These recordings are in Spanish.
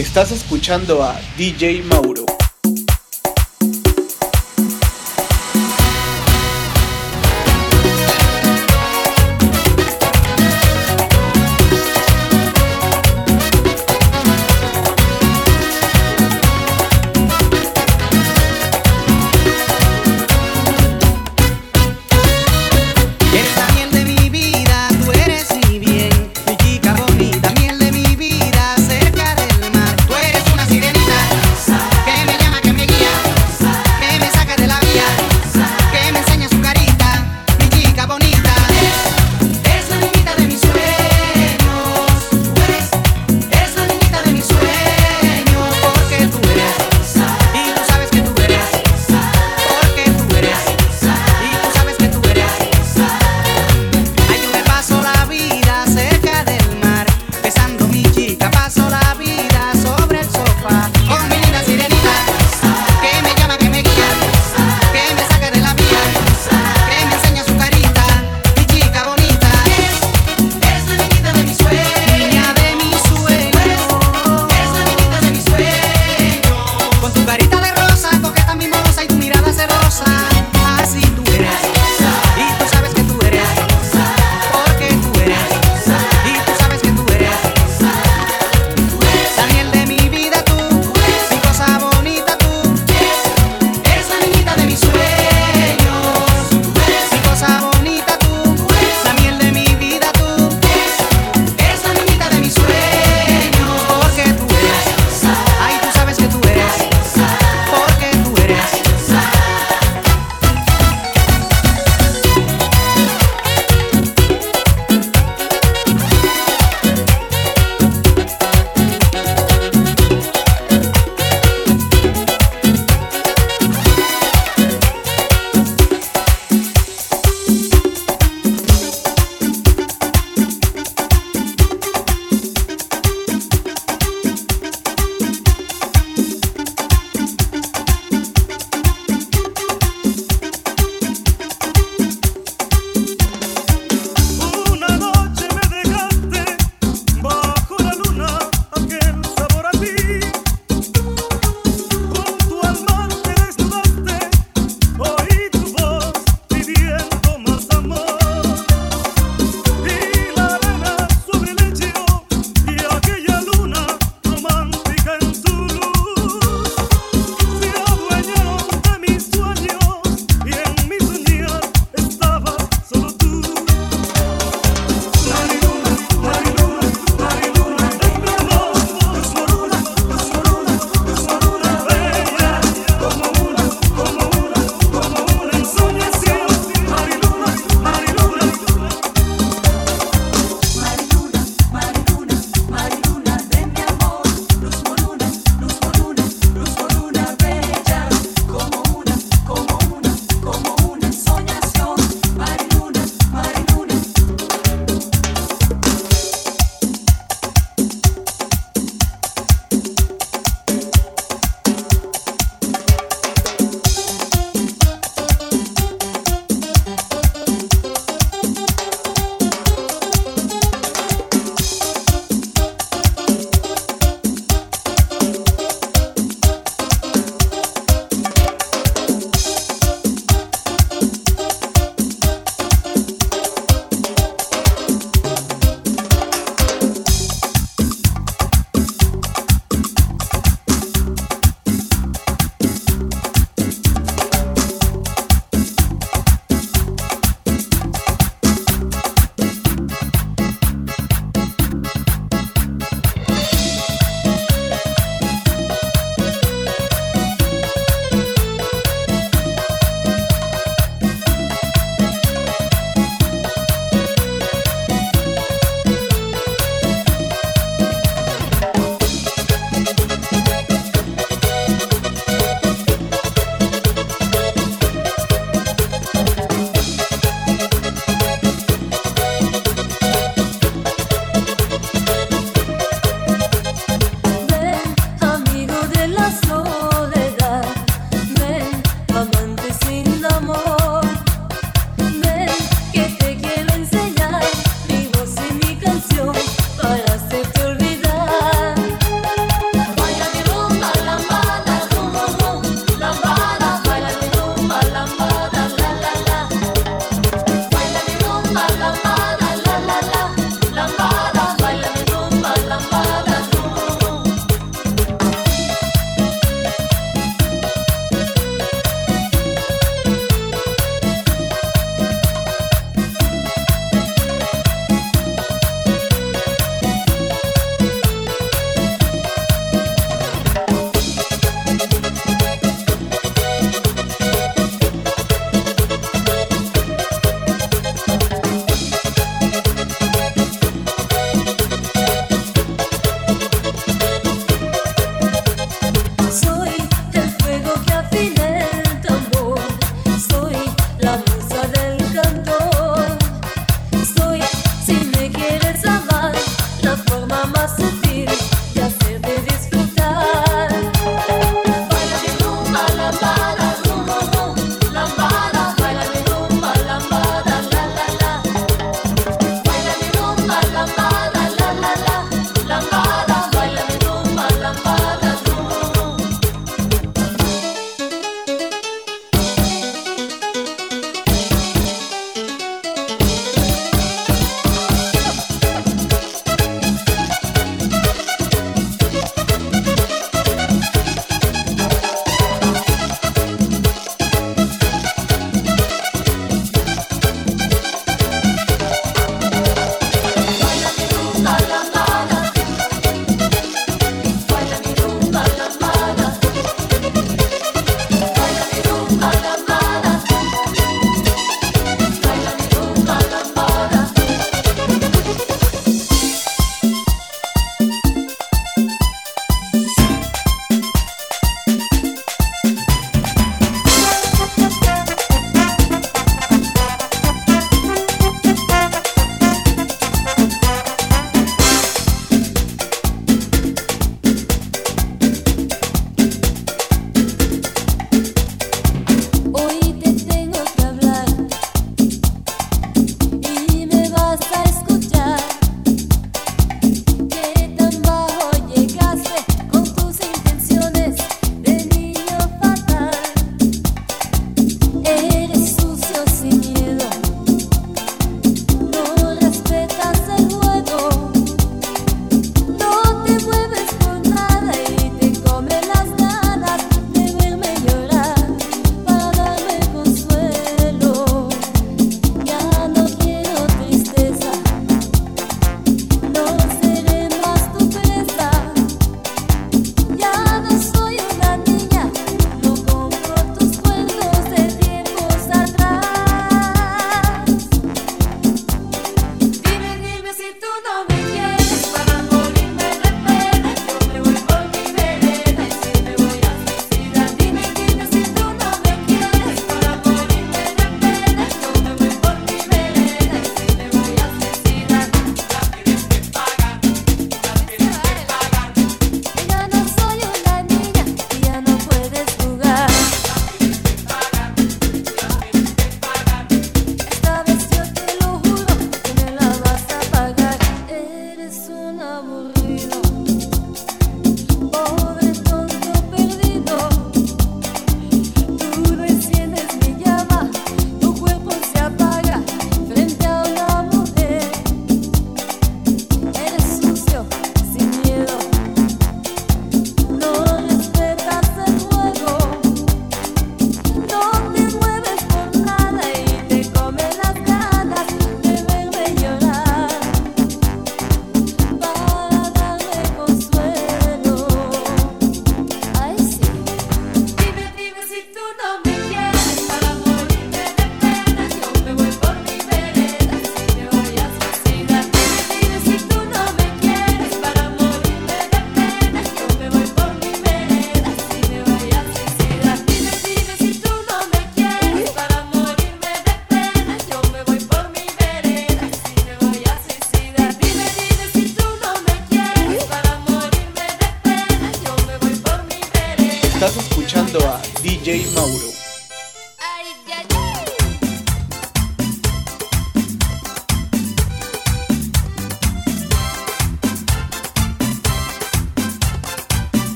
Estás escuchando a DJ Mauro.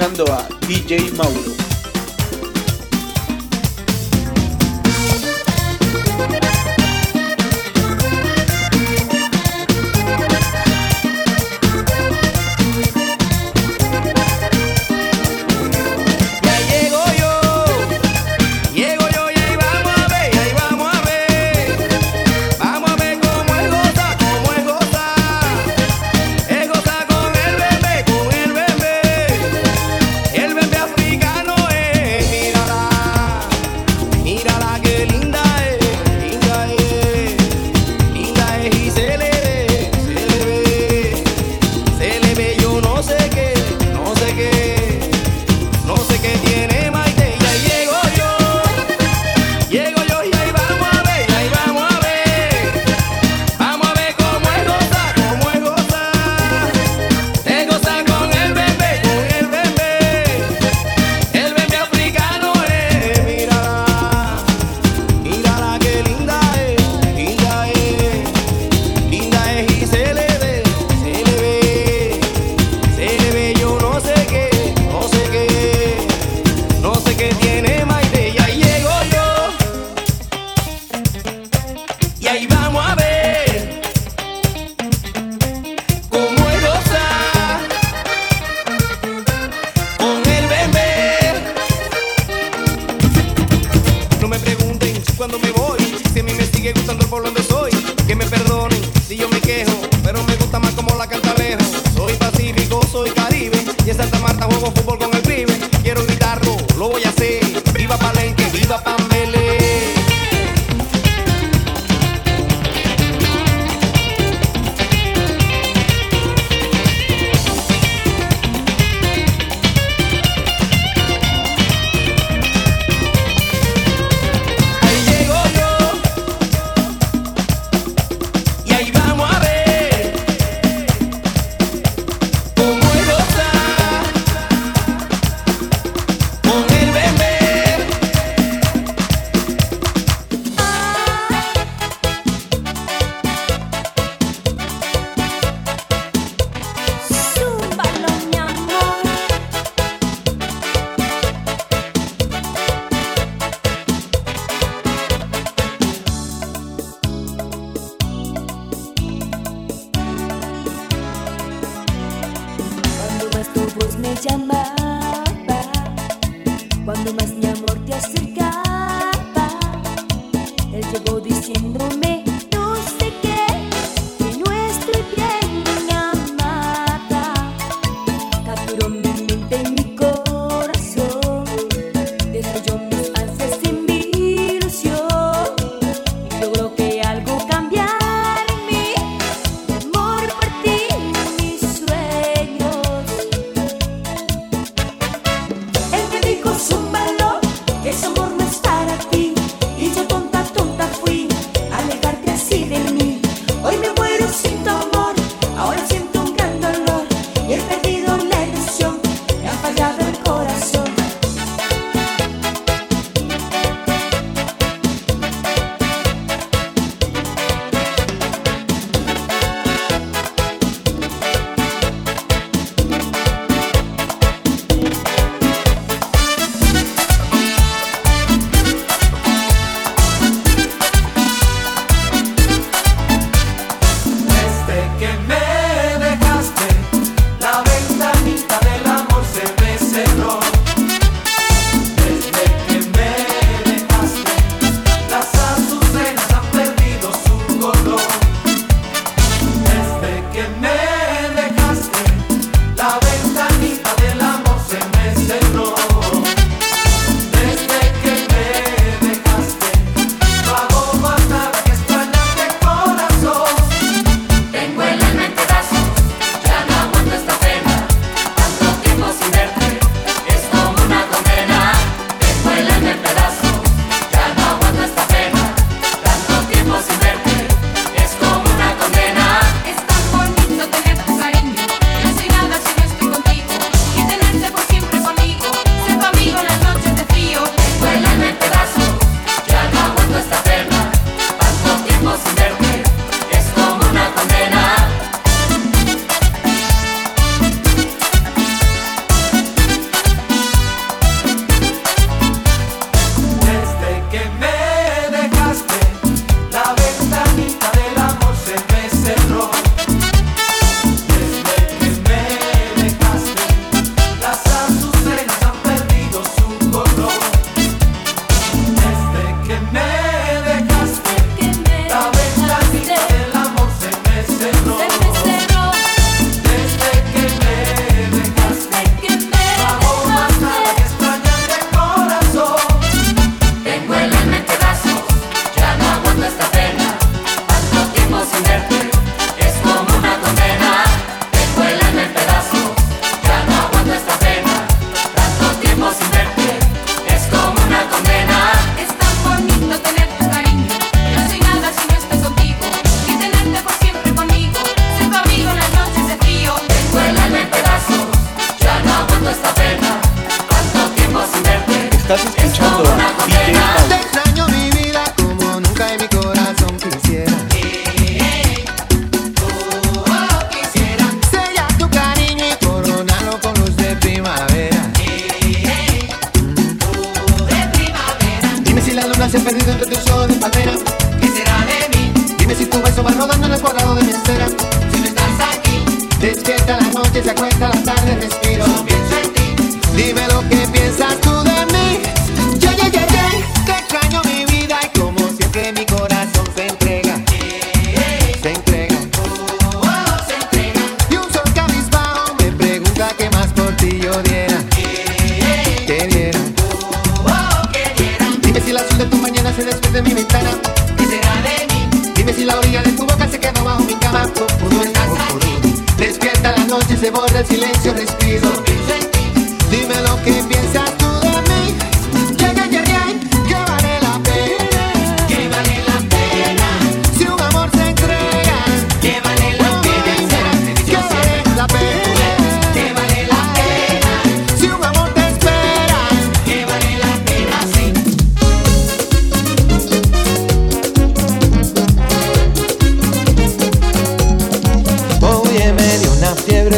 Escuchando a DJ Mauro.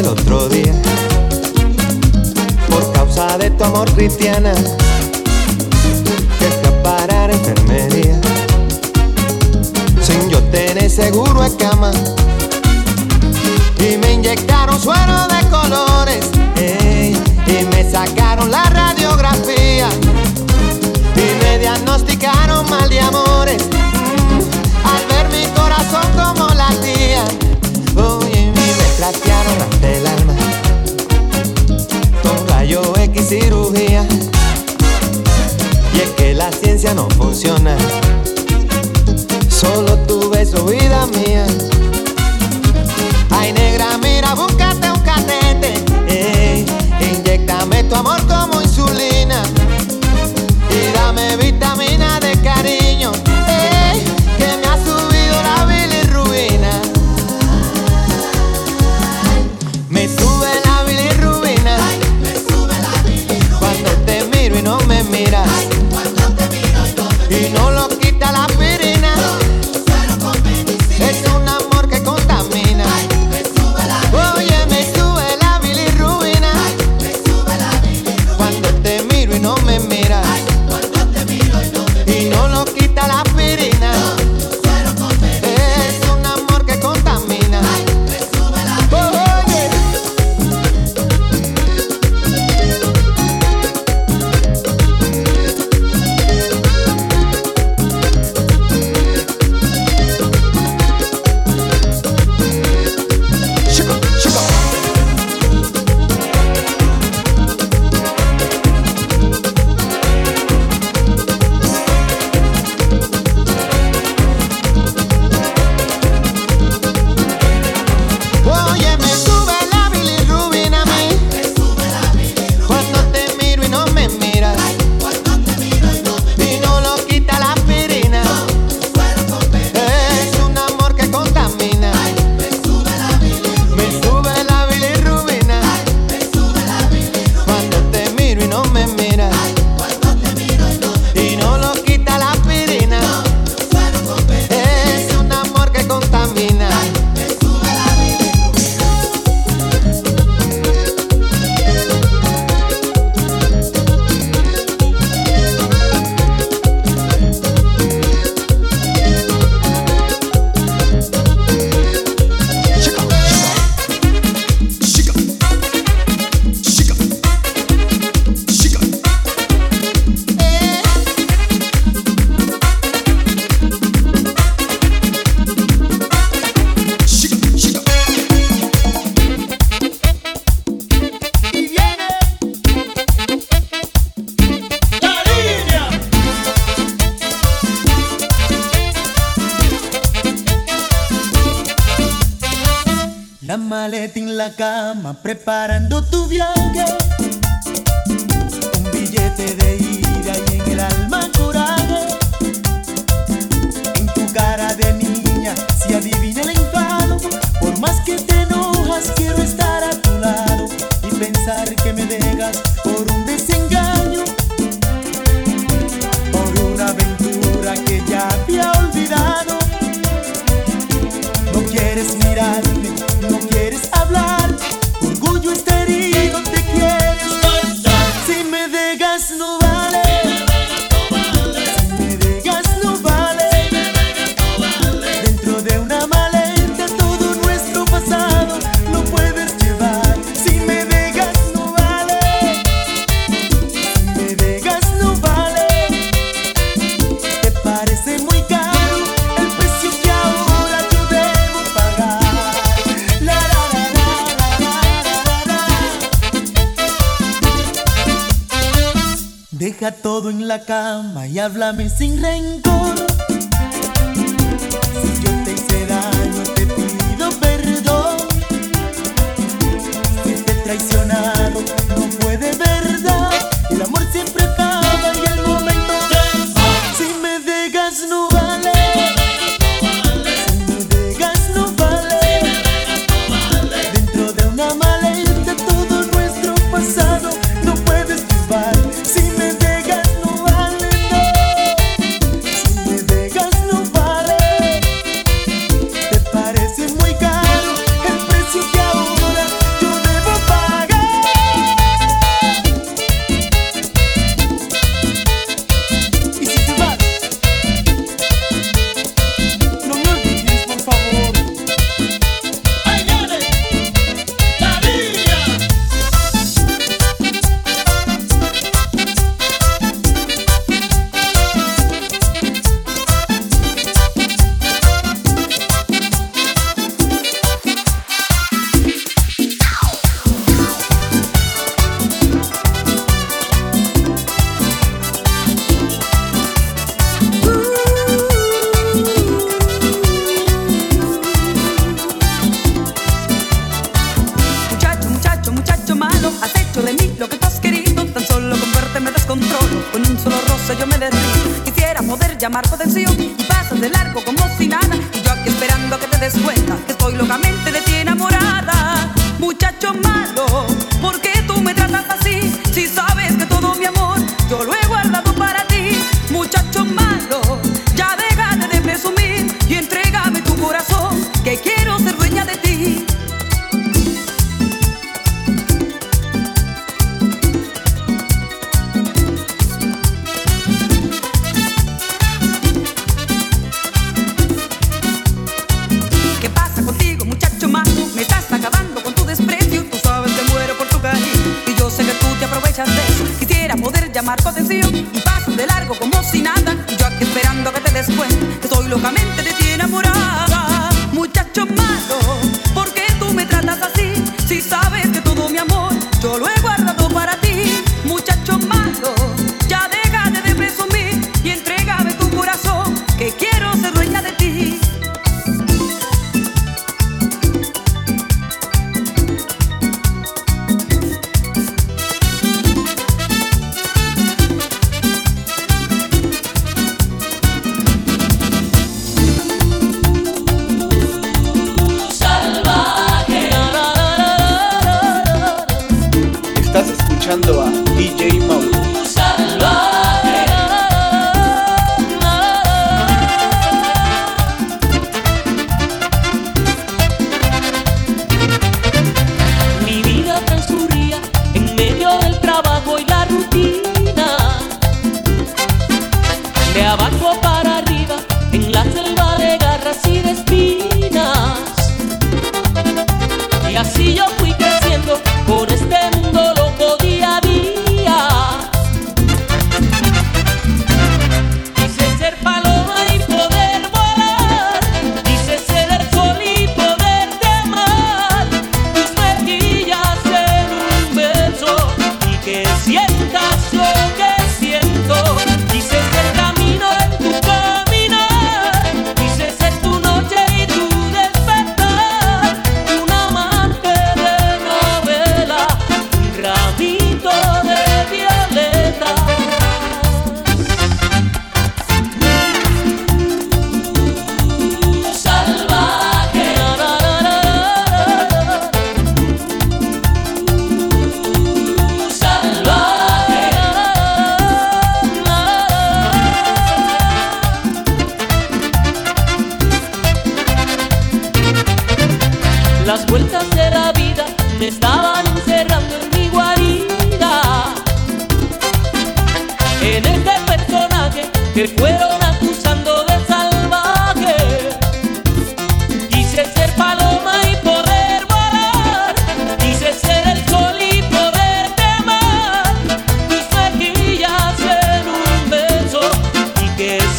el otro día. Por causa de tu amor, Cristiana, que a la enfermería. Sin yo tener seguro a cama. Y me inyectaron suero de colores. del alma con rayo X cirugía. Y es que la ciencia no funciona, solo tu beso, vida mía. Sin llamar tu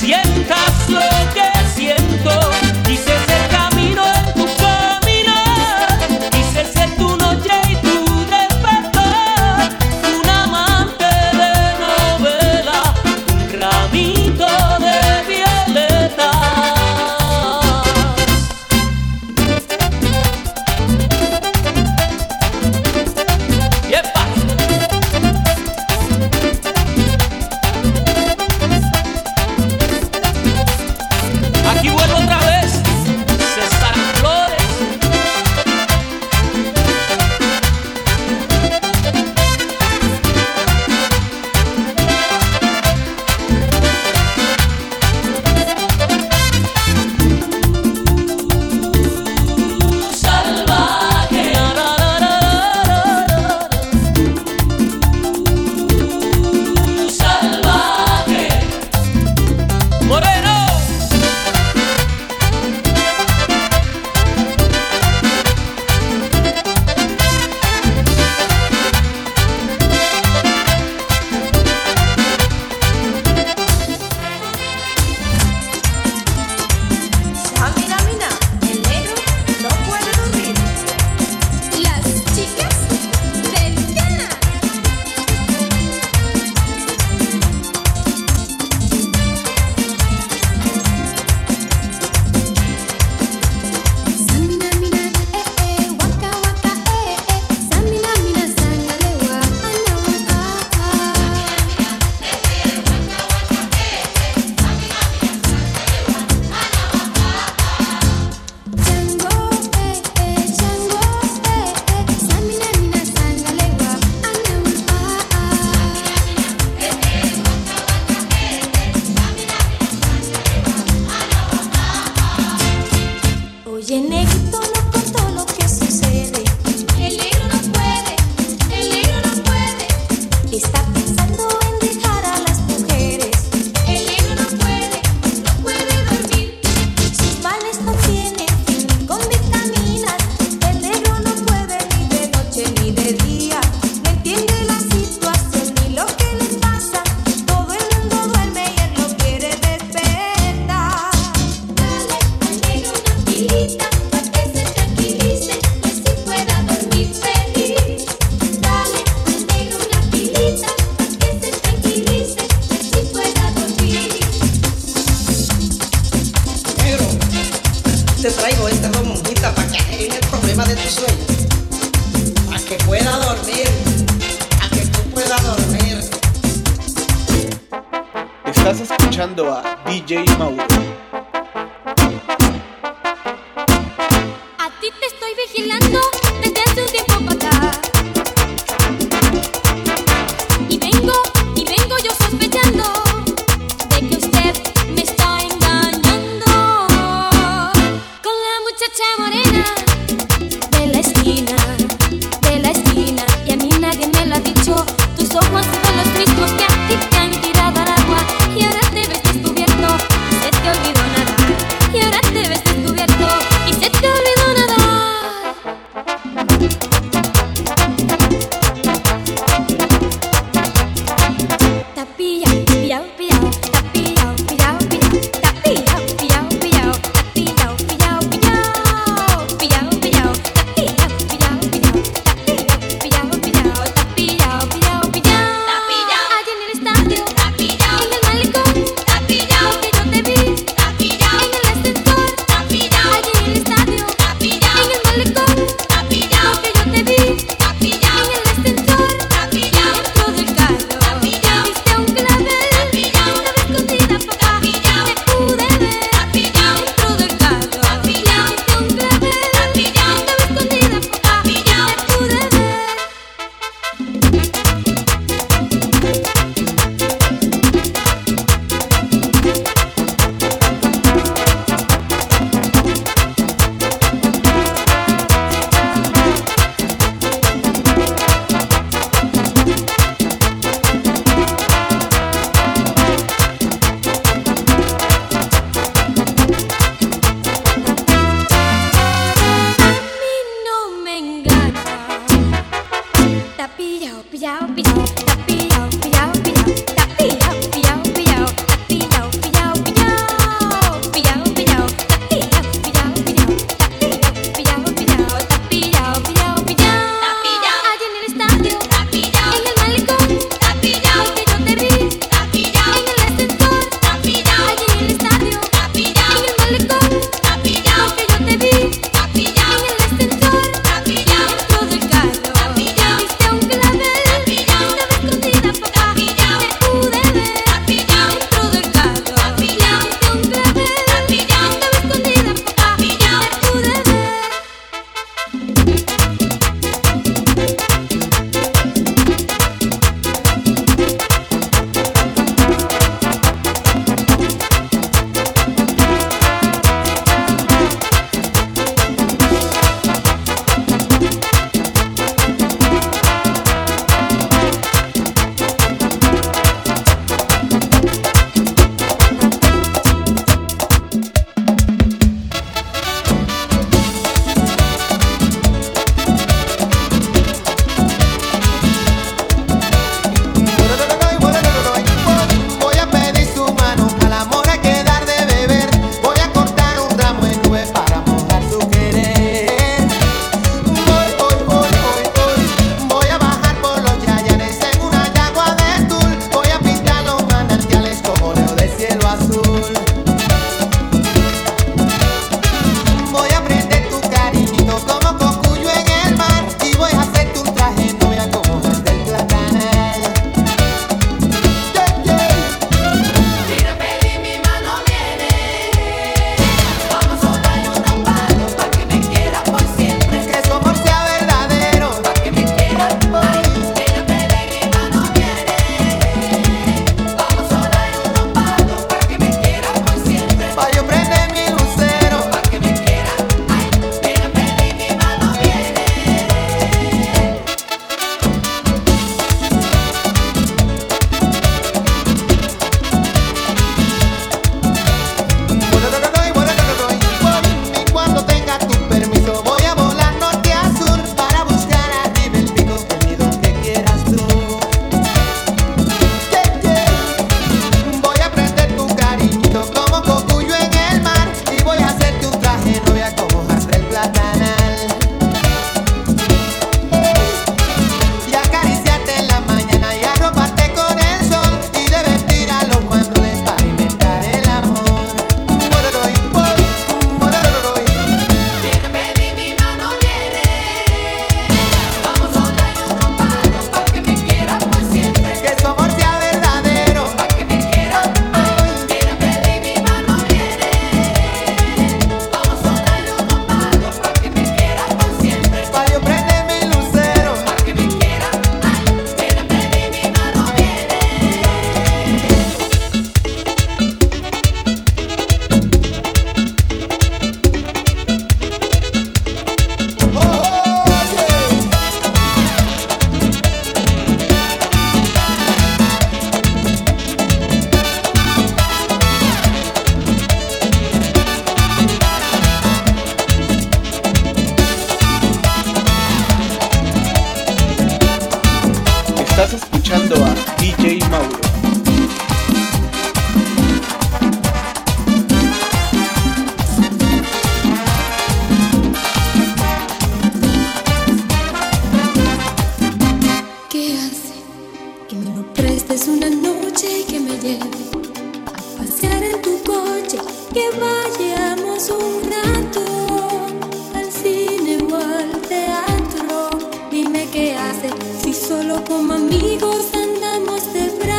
que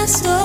de